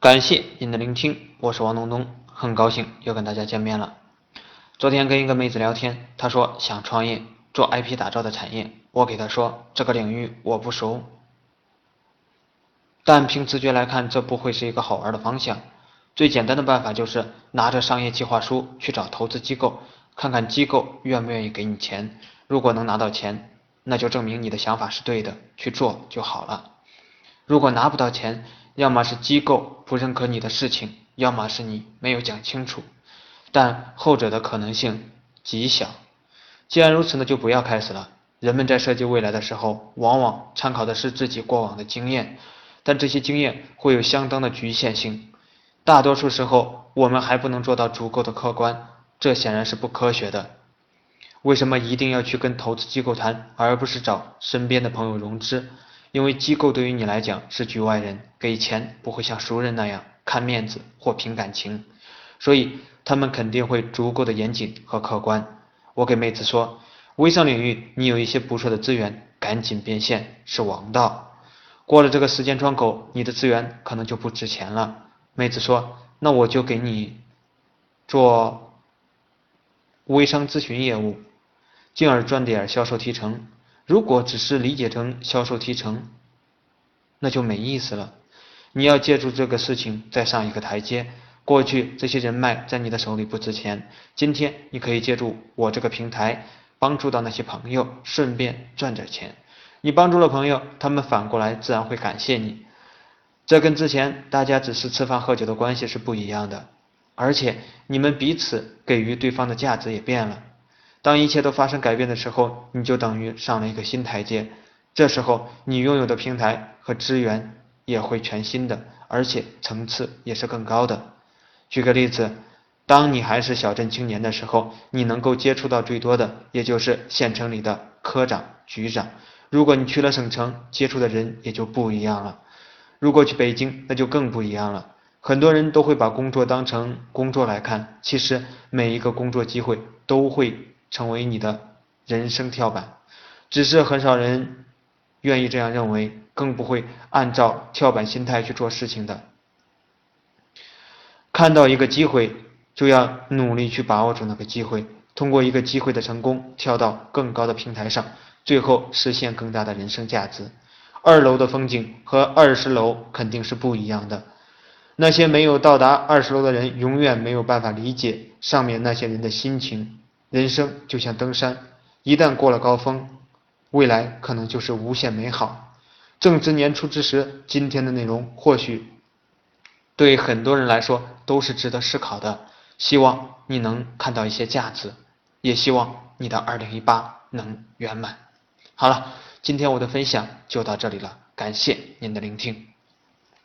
感谢您的聆听，我是王东东，很高兴又跟大家见面了。昨天跟一个妹子聊天，她说想创业做 IP 打造的产业，我给她说这个领域我不熟，但凭直觉来看，这不会是一个好玩的方向。最简单的办法就是拿着商业计划书去找投资机构，看看机构愿不愿意给你钱。如果能拿到钱，那就证明你的想法是对的，去做就好了。如果拿不到钱，要么是机构不认可你的事情，要么是你没有讲清楚，但后者的可能性极小。既然如此，那就不要开始了。人们在设计未来的时候，往往参考的是自己过往的经验，但这些经验会有相当的局限性。大多数时候，我们还不能做到足够的客观，这显然是不科学的。为什么一定要去跟投资机构谈，而不是找身边的朋友融资？因为机构对于你来讲是局外人，给钱不会像熟人那样看面子或凭感情，所以他们肯定会足够的严谨和客观。我给妹子说，微商领域你有一些不错的资源，赶紧变现是王道。过了这个时间窗口，你的资源可能就不值钱了。妹子说：“那我就给你做微商咨询业务，进而赚点销售提成。如果只是理解成销售提成，那就没意思了。你要借助这个事情再上一个台阶。过去这些人脉在你的手里不值钱，今天你可以借助我这个平台帮助到那些朋友，顺便赚点钱。你帮助了朋友，他们反过来自然会感谢你。”这跟之前大家只是吃饭喝酒的关系是不一样的，而且你们彼此给予对方的价值也变了。当一切都发生改变的时候，你就等于上了一个新台阶。这时候你拥有的平台和资源也会全新的，而且层次也是更高的。举个例子，当你还是小镇青年的时候，你能够接触到最多的也就是县城里的科长、局长。如果你去了省城，接触的人也就不一样了。如果去北京，那就更不一样了。很多人都会把工作当成工作来看，其实每一个工作机会都会成为你的人生跳板，只是很少人愿意这样认为，更不会按照跳板心态去做事情的。看到一个机会，就要努力去把握住那个机会，通过一个机会的成功，跳到更高的平台上，最后实现更大的人生价值。二楼的风景和二十楼肯定是不一样的。那些没有到达二十楼的人，永远没有办法理解上面那些人的心情。人生就像登山，一旦过了高峰，未来可能就是无限美好。正值年初之时，今天的内容或许对很多人来说都是值得思考的。希望你能看到一些价值，也希望你的二零一八能圆满。好了。今天我的分享就到这里了，感谢您的聆听。